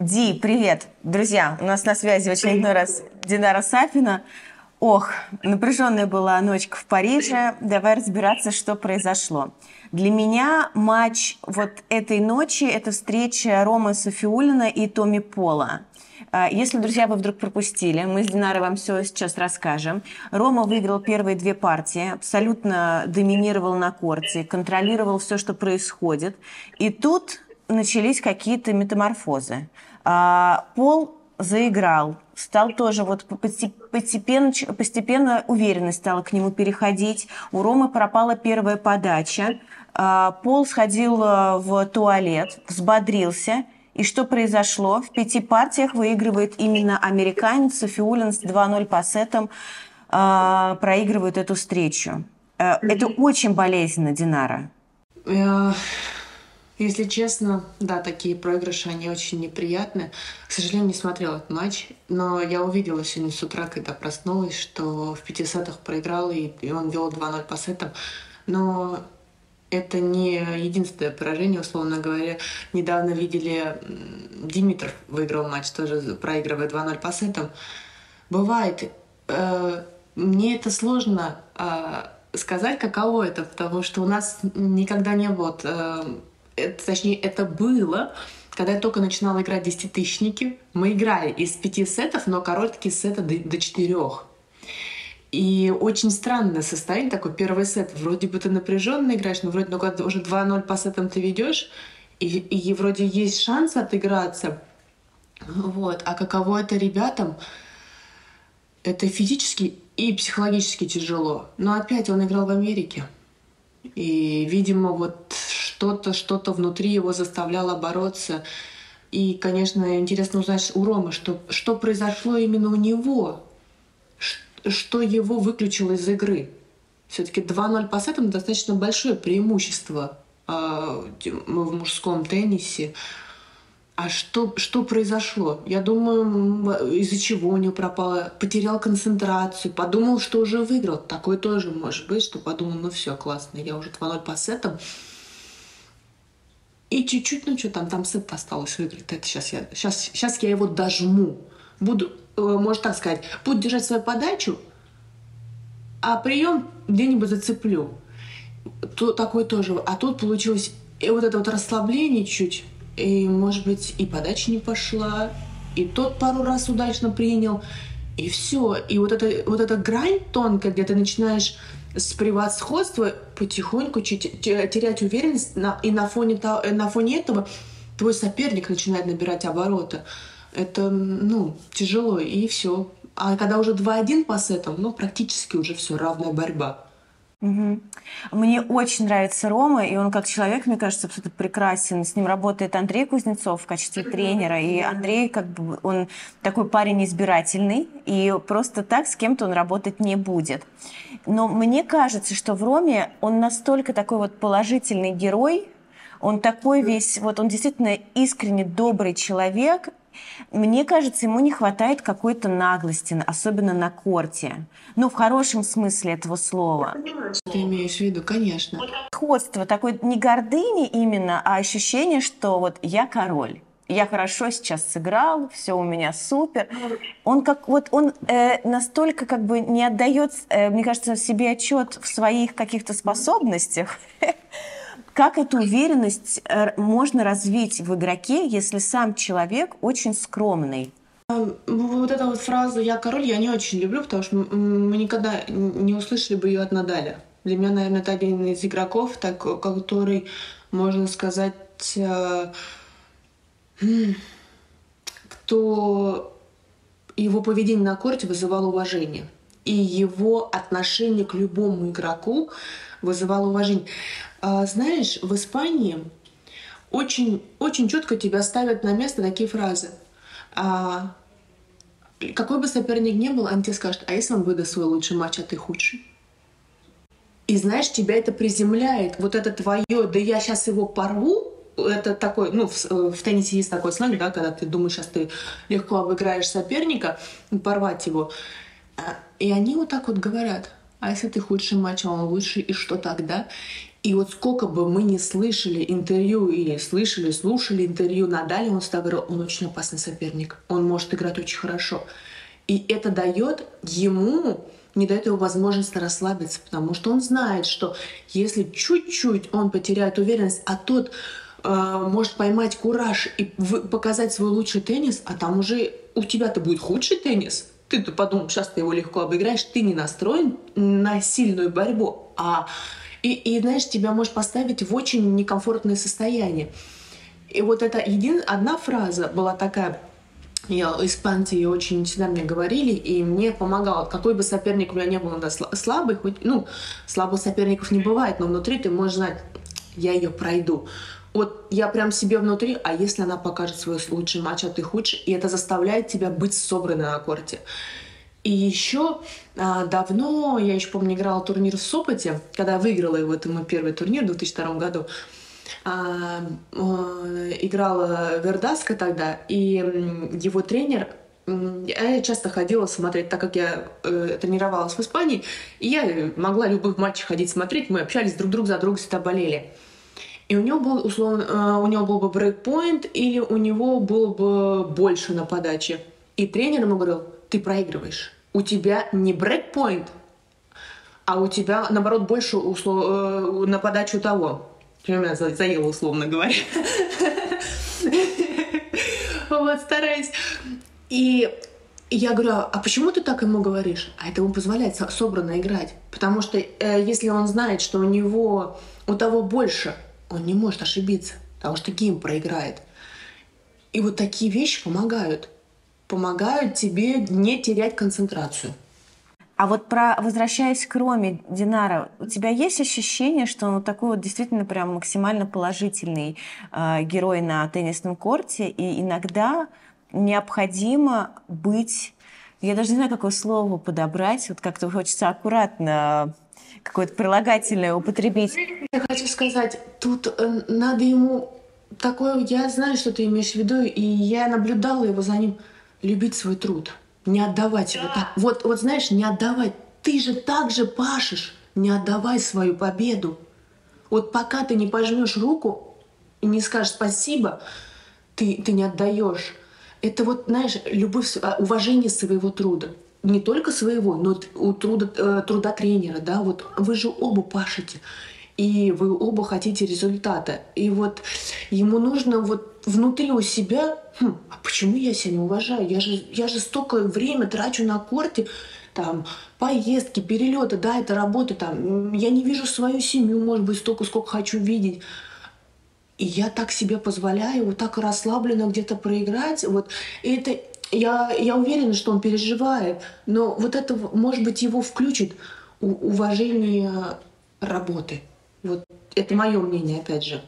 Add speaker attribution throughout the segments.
Speaker 1: Ди, привет. Друзья, у нас на связи в очередной раз Динара Сафина. Ох, напряженная была ночка в Париже. Давай разбираться, что произошло. Для меня матч вот этой ночи – это встреча Ромы Софиулина и Томи Пола. А, если, друзья, вы вдруг пропустили, мы с Динарой вам все сейчас расскажем. Рома выиграл первые две партии, абсолютно доминировал на корте, контролировал все, что происходит. И тут начались какие-то метаморфозы. А, Пол заиграл, стал тоже вот постепенно, постепенно уверенность стала к нему переходить. У Ромы пропала первая подача. А, Пол сходил э, в туалет, взбодрился – и что произошло? В пяти партиях выигрывает именно американец Софиулин с 2-0 по сетам, э, проигрывает эту встречу. Э, это очень болезненно, Динара.
Speaker 2: Э, если честно, да, такие проигрыши, они очень неприятны. К сожалению, не смотрела этот матч, но я увидела сегодня с утра, когда проснулась, что в пяти сетах проиграл, и он вел 2-0 по сетам. Но это не единственное поражение, условно говоря. Недавно видели, Димитров выиграл матч, тоже проигрывая 2-0 по сетам. Бывает. Э, мне это сложно э, сказать, каково это, потому что у нас никогда не было... Э, точнее, это было, когда я только начинала играть десятитысячники. Мы играли из пяти сетов, но короткие сеты до, до четырех. И очень странное состояние, такой первый сет. Вроде бы ты напряженно играешь, но вроде ну, когда уже 2-0 по сетам ты ведешь, и, и вроде есть шанс отыграться. Вот. А каково это ребятам? Это физически и психологически тяжело. Но опять он играл в Америке. И, видимо, вот что-то, что-то внутри его заставляло бороться. И, конечно, интересно узнать у Ромы, что, что произошло именно у него что его выключило из игры. Все-таки 2-0 по сетам достаточно большое преимущество э, в мужском теннисе. А что, что произошло? Я думаю, из-за чего у него пропало? Потерял концентрацию, подумал, что уже выиграл. Такое тоже может быть, что подумал, ну все, классно, я уже 2-0 по сетам. И чуть-чуть, ну что там, там сет осталось выиграть. Это сейчас я, сейчас, сейчас я его дожму. Буду Э, может так сказать, буду держать свою подачу, а прием где-нибудь зацеплю. То, такое тоже. А тут получилось и вот это вот расслабление чуть, и, может быть, и подача не пошла, и тот пару раз удачно принял, и все. И вот, это, вот эта грань тонкая, где ты начинаешь с превосходства потихоньку терять уверенность, на, и на фоне, на фоне этого твой соперник начинает набирать обороты это, ну, тяжело, и все. А когда уже 2-1 по сетам, ну, практически уже все, равная борьба.
Speaker 1: Угу. Мне очень нравится Рома, и он как человек, мне кажется, абсолютно прекрасен. С ним работает Андрей Кузнецов в качестве тренера, и Андрей как бы он такой парень избирательный, и просто так с кем-то он работать не будет. Но мне кажется, что в Роме он настолько такой вот положительный герой, он такой весь, вот он действительно искренне добрый человек, мне кажется, ему не хватает какой-то наглости, особенно на корте. Ну, в хорошем смысле этого слова.
Speaker 2: Ты имеешь в виду, конечно.
Speaker 1: Сходство такой не гордыни именно, а ощущение, что вот я король я хорошо сейчас сыграл, все у меня супер. Он как вот он э, настолько как бы не отдает, э, мне кажется, себе отчет в своих каких-то способностях, Как эту уверенность э, можно развить в игроке, если сам человек очень скромный?
Speaker 2: Вот эта вот фраза «я король» я не очень люблю, потому что мы никогда не услышали бы ее от Надаля. Для меня, наверное, это один из игроков, так, который, можно сказать, э, кто его поведение на корте вызывало уважение. И его отношение к любому игроку вызывало уважение. А, знаешь, в Испании очень, очень четко тебя ставят на место такие фразы. А, какой бы соперник ни был, они тебе скажут, а если он выдаст свой лучший матч, а ты худший? И знаешь, тебя это приземляет. Вот это твое, да я сейчас его порву, это такой, ну, в, в теннисе есть такой сленг, да, когда ты думаешь, сейчас ты легко обыграешь соперника, порвать его. А, и они вот так вот говорят, а если ты худший матч, а он лучший, и что тогда? И вот сколько бы мы не слышали интервью или слышали, слушали интервью Надали, он всегда говорил, он очень опасный соперник, он может играть очень хорошо. И это дает ему, не дает ему возможность расслабиться, потому что он знает, что если чуть-чуть он потеряет уверенность, а тот э, может поймать кураж и показать свой лучший теннис, а там уже у тебя-то будет худший теннис, ты-то подумал, сейчас ты его легко обыграешь, ты не настроен на сильную борьбу, а и, и знаешь, тебя может поставить в очень некомфортное состояние. И вот это един... одна фраза была такая, я, испанцы ее очень всегда мне говорили, и мне помогало. Какой бы соперник у меня не был да, слабый, хоть, ну, слабых соперников не бывает, но внутри ты можешь знать, я ее пройду. Вот я прям себе внутри, а если она покажет свой лучший матч, а ты худший, и это заставляет тебя быть собранной на корте. И еще а, давно, я еще помню, играла турнир в Сопоте, когда выиграла его, это мой первый турнир в 2002 году. А, а, играла Вердаска тогда, и его тренер я часто ходила смотреть, так как я э, тренировалась в Испании, и я могла любых матчей ходить смотреть, мы общались друг друг за другом, всегда болели. И у него был, условно, э, у него был бы брейкпоинт, или у него было бы больше на подаче. И тренер ему говорил, ты проигрываешь. У тебя не брейкпоинт, а у тебя, наоборот, больше услов... э, на подачу того. Я меня заела, условно говоря. Вот, стараюсь. И я говорю, а почему ты так ему говоришь? А это ему позволяет собранно играть. Потому что э, если он знает, что у него, у того больше, он не может ошибиться. Потому что гейм проиграет. И вот такие вещи помогают помогают тебе не терять концентрацию.
Speaker 1: А вот про возвращаясь к Роме, Динара, у тебя есть ощущение, что он такой вот действительно прям максимально положительный э, герой на теннисном корте, и иногда необходимо быть, я даже не знаю, какое слово подобрать, вот как-то хочется аккуратно какое-то прилагательное употребить.
Speaker 2: Я хочу сказать, тут э, надо ему такое, я знаю, что ты имеешь в виду, и я наблюдала его за ним любить свой труд, не отдавать его так. Вот, вот знаешь, не отдавать. Ты же так же пашешь, не отдавай свою победу. Вот пока ты не пожмешь руку и не скажешь спасибо, ты, ты не отдаешь. Это вот, знаешь, любовь, а, уважение своего труда. Не только своего, но у труда, э, труда тренера, да, вот вы же оба пашете и вы оба хотите результата. И вот ему нужно вот внутри у себя, хм, а почему я себя не уважаю? Я же, я же столько время трачу на корте, там, поездки, перелеты, да, это работа, там, я не вижу свою семью, может быть, столько, сколько хочу видеть. И я так себе позволяю вот так расслабленно где-то проиграть. Вот. И это, я, я уверена, что он переживает, но вот это, может быть, его включит уважение работы. Вот это мое мнение, опять же.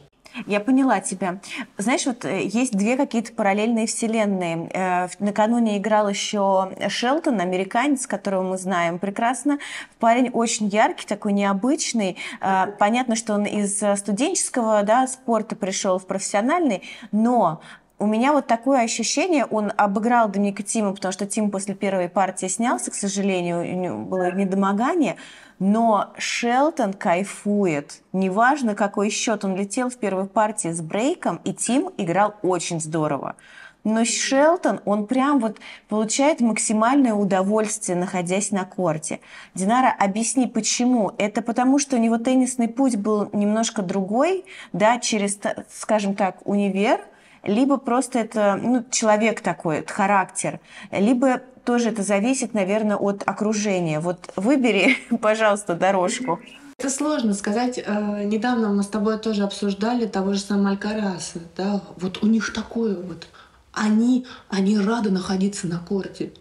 Speaker 1: Я поняла тебя. Знаешь, вот э, есть две какие-то параллельные вселенные. Э, накануне играл еще Шелтон, американец, которого мы знаем прекрасно. Парень очень яркий, такой необычный. Э, понятно, что он из студенческого да, спорта пришел в профессиональный, но у меня вот такое ощущение, он обыграл Доминика Тима, потому что Тим после первой партии снялся, к сожалению, у него было недомогание, но Шелтон кайфует. Неважно, какой счет он летел в первой партии с брейком, и Тим играл очень здорово. Но Шелтон, он прям вот получает максимальное удовольствие, находясь на корте. Динара, объясни, почему? Это потому, что у него теннисный путь был немножко другой, да, через, скажем так, универ, либо просто это ну, человек такой, это характер, либо тоже это зависит, наверное, от окружения. Вот выбери, пожалуйста, дорожку.
Speaker 2: Это сложно сказать. Э, недавно мы с тобой тоже обсуждали того же самого Алькараса. Да? Вот у них такое вот. Они, они рады находиться на корте.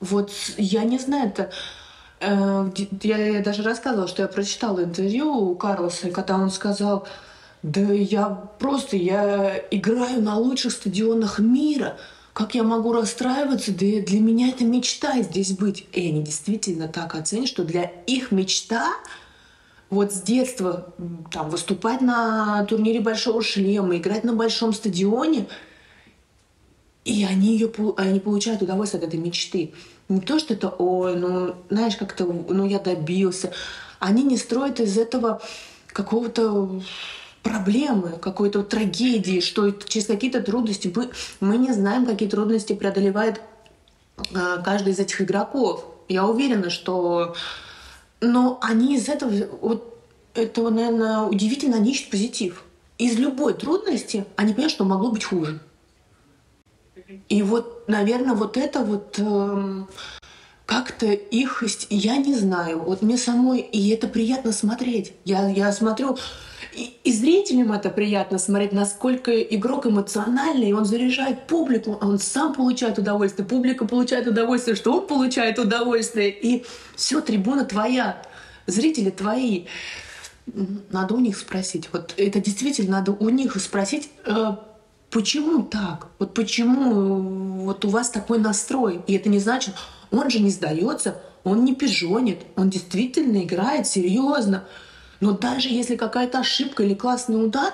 Speaker 2: Вот я не знаю, это... Э, я даже рассказывала, что я прочитала интервью у Карлоса, когда он сказал, да я просто, я играю на лучших стадионах мира. Как я могу расстраиваться? Да для меня это мечта здесь быть. И они действительно так оценят, что для их мечта вот с детства там, выступать на турнире Большого шлема, играть на большом стадионе, и они, ее, они получают удовольствие от этой мечты. Не то, что это, ой, ну, знаешь, как-то, ну, я добился. Они не строят из этого какого-то проблемы, какой-то трагедии, что через какие-то трудности мы, мы не знаем, какие трудности преодолевает э, каждый из этих игроков. Я уверена, что... Но они из этого... Вот этого, наверное, удивительно, они ищут позитив. Из любой трудности они понимают, что могло быть хуже. И вот, наверное, вот это вот... Э, как-то их, я не знаю, вот мне самой, и это приятно смотреть. Я, я смотрю, и, и зрителям это приятно смотреть, насколько игрок эмоциональный, он заряжает публику, а он сам получает удовольствие, публика получает удовольствие, что он получает удовольствие, и все, трибуна твоя, зрители твои. Надо у них спросить. Вот это действительно надо у них спросить, э, почему так? Вот почему вот у вас такой настрой? И это не значит, он же не сдается, он не пижонит, он действительно играет серьезно. Но даже если какая-то ошибка или классный удар,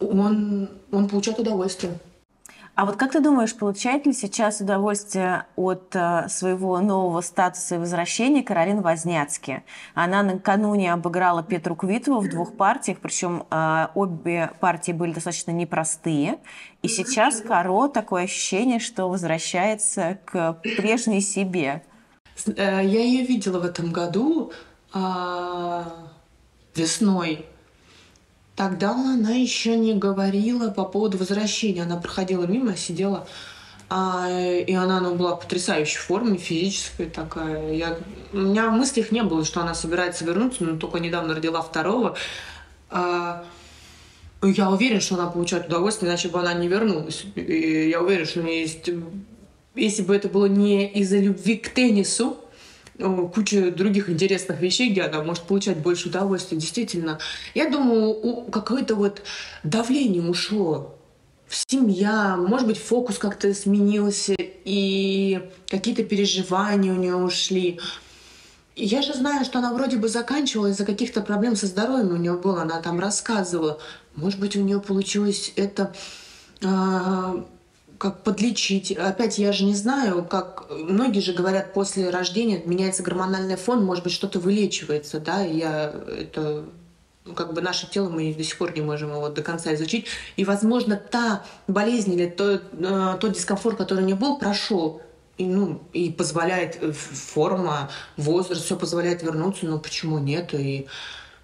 Speaker 2: он, он получает удовольствие.
Speaker 1: А вот как ты думаешь, получает ли сейчас удовольствие от э, своего нового статуса и возвращения Каролина Возняцки? Она накануне обыграла Петру Квитову в двух партиях, причем э, обе партии были достаточно непростые. И сейчас Каро такое ощущение, что возвращается к прежней себе.
Speaker 2: Э, я ее видела в этом году весной. Тогда она еще не говорила по поводу возвращения. Она проходила мимо, сидела, а, и она ну, была в потрясающей форме, физической такая. Я, у меня в мыслях не было, что она собирается вернуться, но только недавно родила второго. А, я уверен, что она получает удовольствие, иначе бы она не вернулась. И я уверен, что у нее есть... Если бы это было не из-за любви к теннису, куча других интересных вещей, где она может получать больше удовольствия. Действительно, я думаю, какое-то вот давление ушло в семья, может быть, фокус как-то сменился, и какие-то переживания у нее ушли. Я же знаю, что она вроде бы заканчивала из-за каких-то проблем со здоровьем у нее было, она там рассказывала. Может быть, у нее получилось это а, как подлечить. Опять я же не знаю, как многие же говорят, после рождения меняется гормональный фон, может быть, что-то вылечивается, да, я это ну, как бы наше тело мы до сих пор не можем его до конца изучить. И, возможно, та болезнь или то, э, тот дискомфорт, который у нее был, прошел. И, ну, и позволяет э, форма, возраст, все позволяет вернуться, но почему нет? И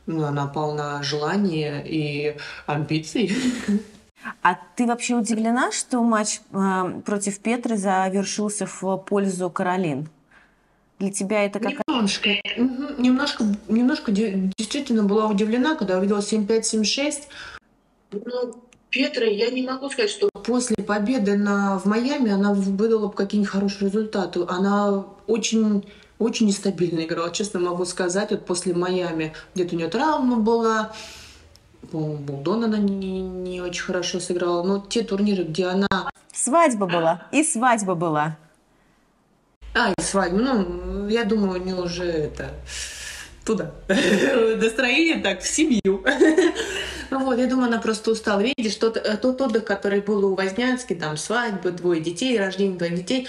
Speaker 2: ну, она полна желания и амбиций.
Speaker 1: А ты вообще удивлена, что матч э, против Петры завершился в пользу Каролин? Для тебя это как...
Speaker 2: Немножко, немножко, немножко действительно была удивлена, когда увидела 7-5, 7-6. Но Петра, я не могу сказать, что после победы на, в Майами она выдала какие-нибудь хорошие результаты. Она очень очень нестабильно играла, честно могу сказать. Вот после Майами где-то у нее травма была, по-моему, Булдон она не, не очень хорошо сыграла. Но те турниры, где она...
Speaker 1: Свадьба была. И свадьба была.
Speaker 2: А, и свадьба. Ну, я думаю, у нее уже это... Туда. Настроение так, в семью. Вот, я думаю, она просто устала. Видишь, тот, э, тот отдых, который был у Вознянски, там свадьбы, двое детей, рождение двоих детей,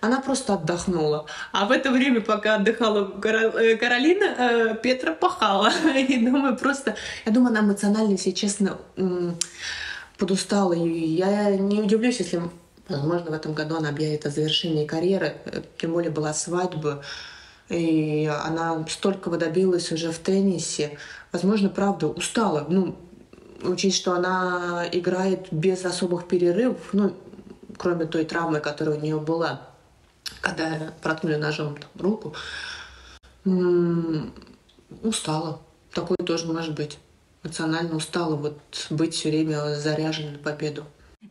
Speaker 2: она просто отдохнула. А в это время, пока отдыхала э, Каролина, э, Петра пахала. И думаю, просто... Я думаю, она эмоционально, если честно, подустала. И я не удивлюсь, если, возможно, в этом году она объявит о завершении карьеры. Э, тем более была свадьба. И она столько добилась уже в теннисе. Возможно, правда, устала. Ну, учесть, что она играет без особых перерывов, ну, кроме той травмы, которая у нее была когда проткнули ножом там, руку, устала. Такое тоже может быть. Эмоционально устала вот быть все время заряженной на победу.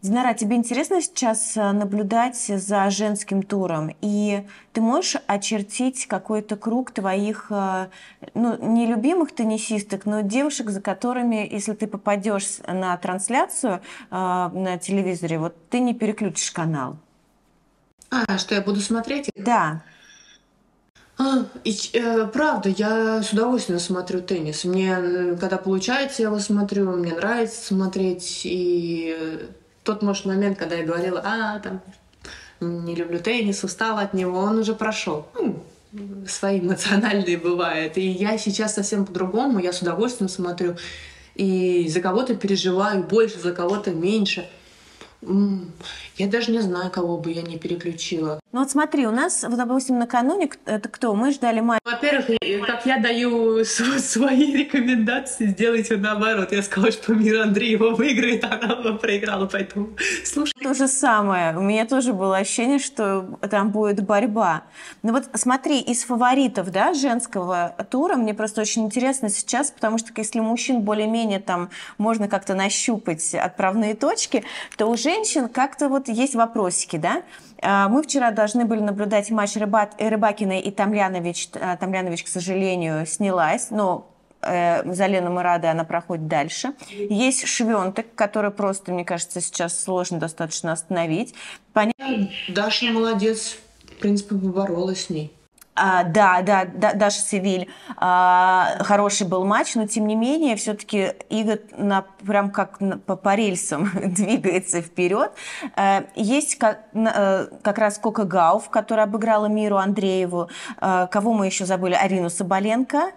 Speaker 1: Динара, тебе интересно сейчас э, наблюдать за женским туром? И ты можешь очертить какой-то круг твоих, э, ну, не любимых теннисисток, но девушек, за которыми, если ты попадешь на трансляцию э, на телевизоре, вот ты не переключишь канал?
Speaker 2: А, что я буду смотреть?
Speaker 1: Да.
Speaker 2: А, и, э, правда, я с удовольствием смотрю теннис. Мне, когда получается, я его смотрю, мне нравится смотреть. И тот, может, момент, когда я говорила, а, там, не люблю теннис, устала от него, он уже прошел. Ну, свои эмоциональные бывают. И я сейчас совсем по-другому, я с удовольствием смотрю. И за кого-то переживаю больше, за кого-то меньше. Я даже не знаю, кого бы я не переключила.
Speaker 1: Ну вот смотри, у нас, вот, допустим, накануне, это кто? Мы ждали мать.
Speaker 2: Во-первых, как я даю свои рекомендации, сделайте наоборот. Я сказала, что Мира Андреева выиграет, а она проиграла, поэтому слушай.
Speaker 1: То же самое. У меня тоже было ощущение, что там будет борьба. Ну вот смотри, из фаворитов, да, женского тура, мне просто очень интересно сейчас, потому что если мужчин более-менее там можно как-то нащупать отправные точки, то у женщин как-то вот есть вопросики, да? А, мы вчера должны были наблюдать матч Рыбак, Рыбакиной и Тамлянович. А, Тамлянович, к сожалению, снялась, но э, мы рады, она проходит дальше. Есть Швентек, который просто, мне кажется, сейчас сложно достаточно остановить.
Speaker 2: Понятно. Даша молодец, в принципе, поборолась с ней.
Speaker 1: А, да, да, да, Даша Севиль. А, хороший был матч, но тем не менее, все-таки Иго на, прям как на, по, по рельсам двигается вперед. А, есть как, а, как раз Кока Гауф, которая обыграла Миру Андрееву. А, кого мы еще забыли? Арину Соболенко.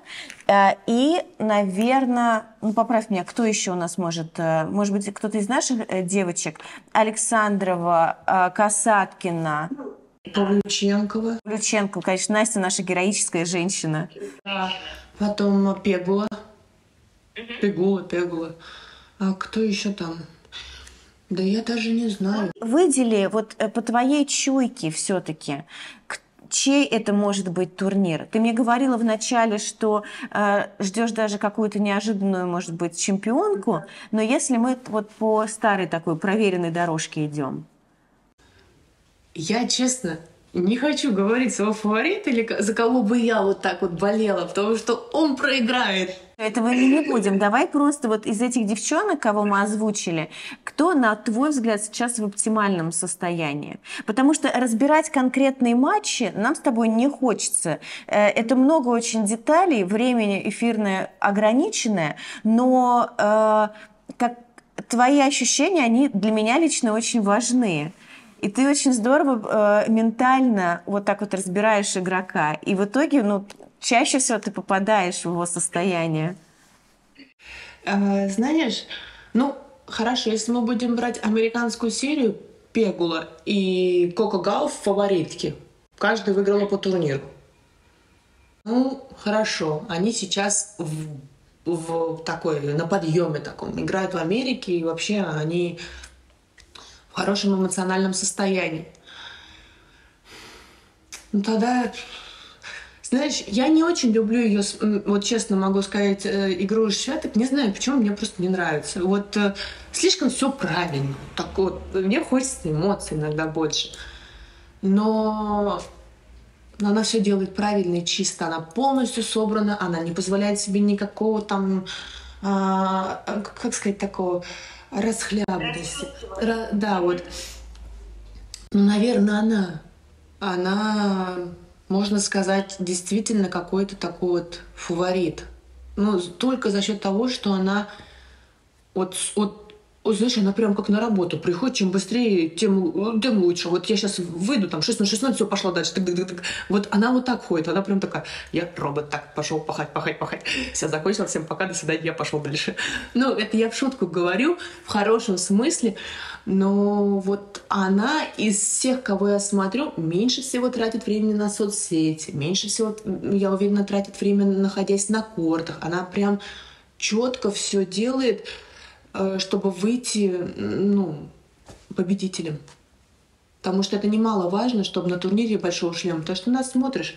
Speaker 1: А, и, наверное, ну поправь меня, кто еще у нас может? Может быть, кто-то из наших девочек? Александрова, Касаткина.
Speaker 2: Павлюченкова.
Speaker 1: Павлюченко, конечно, Настя наша героическая женщина.
Speaker 2: Да. Потом Пегула. Пегула, Пегула. А кто еще там? Да я даже не знаю.
Speaker 1: Выдели вот э, по твоей чуйке все-таки, чей это может быть турнир? Ты мне говорила вначале, что э, ждешь даже какую-то неожиданную, может быть, чемпионку, но если мы вот по старой такой проверенной дорожке идем.
Speaker 2: Я, честно, не хочу говорить своего фаворита или за кого бы я вот так вот болела, потому что он проиграет.
Speaker 1: Этого не будем. Давай просто вот из этих девчонок, кого мы озвучили, кто, на твой взгляд, сейчас в оптимальном состоянии? Потому что разбирать конкретные матчи нам с тобой не хочется. Э, это много очень деталей, время эфирное ограниченное, но э, как твои ощущения, они для меня лично очень важны. И ты очень здорово э, ментально вот так вот разбираешь игрока. И в итоге, ну, чаще всего ты попадаешь в его состояние.
Speaker 2: А, знаешь, ну, хорошо, если мы будем брать американскую серию Пегула и Коко Гау в фаворитке. Каждый выиграл по турниру. Ну, хорошо, они сейчас в, в такой, на подъеме таком, играют в Америке, и вообще они в хорошем эмоциональном состоянии. Ну тогда, знаешь, я не очень люблю ее, вот честно могу сказать, э, игру швяток. Не знаю, почему мне просто не нравится. Вот э, слишком все правильно. Так вот, мне хочется эмоций иногда больше. Но но она все делает правильно и чисто. Она полностью собрана, она не позволяет себе никакого там, а, как сказать, такого расхлябанности. Ра, да, вот. Ну, наверное, она. Она, можно сказать, действительно какой-то такой вот фаворит. Ну, только за счет того, что она вот, вот знаешь, она прям как на работу приходит, чем быстрее, тем, тем лучше. Вот я сейчас выйду, там 6 на 16, все, пошла дальше. Так, так, так, так. Вот она вот так ходит, она прям такая, я робот, так, пошел пахать, пахать, пахать. Все, закончила, всем пока, до свидания, я пошел дальше. Ну, это я в шутку говорю, в хорошем смысле, но вот она из всех, кого я смотрю, меньше всего тратит времени на соцсети, меньше всего, я уверена, тратит время, находясь на кортах. Она прям четко все делает, чтобы выйти ну, победителем. Потому что это немаловажно, чтобы на турнире большого шлема, потому что нас смотришь,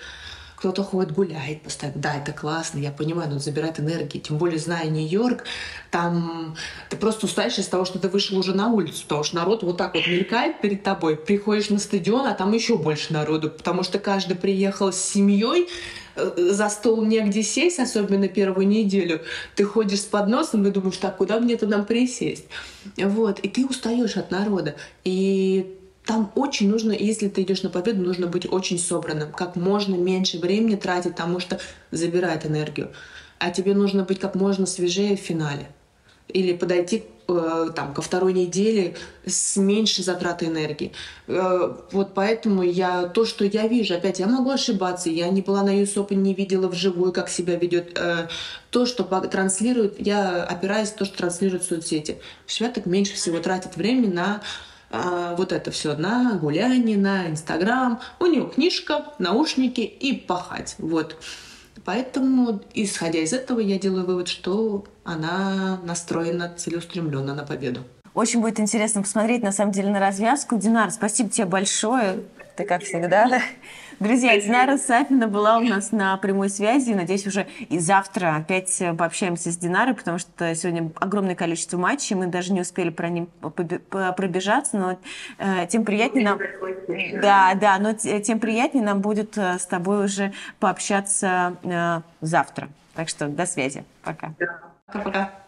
Speaker 2: кто-то ходит, гуляет постоянно. Да, это классно, я понимаю, но забирает энергии. Тем более, зная Нью-Йорк, там ты просто устаешь из того, что ты вышел уже на улицу, потому что народ вот так вот мелькает перед тобой. Приходишь на стадион, а там еще больше народу, потому что каждый приехал с семьей, э, за стол негде сесть, особенно первую неделю. Ты ходишь с подносом и думаешь, так, куда мне туда присесть? Вот, и ты устаешь от народа. И там очень нужно, если ты идешь на победу, нужно быть очень собранным, как можно меньше времени тратить, потому что забирает энергию. А тебе нужно быть как можно свежее в финале. Или подойти э, там, ко второй неделе с меньшей затратой энергии. Э, вот поэтому я то, что я вижу, опять я могу ошибаться, я не была на US Open, не видела вживую, как себя ведет. Э, то, что транслирует, я опираюсь на то, что транслируют соцсети. Швяток меньше всего тратит время на вот это все на гуляние, на Инстаграм. У нее книжка, наушники и пахать. Вот. Поэтому, исходя из этого, я делаю вывод, что она настроена целеустремленно на победу.
Speaker 1: Очень будет интересно посмотреть, на самом деле, на развязку. Динар, спасибо тебе большое. Ты, как всегда, Друзья, Динара Сафина была у нас на прямой связи. Надеюсь, уже и завтра опять пообщаемся с Динарой, потому что сегодня огромное количество матчей. Мы даже не успели про ним пробежаться, но э, тем приятнее нам... Да, да, но тем приятнее нам будет э, с тобой уже пообщаться э, завтра. Так что до связи. Пока.
Speaker 2: Пока-пока.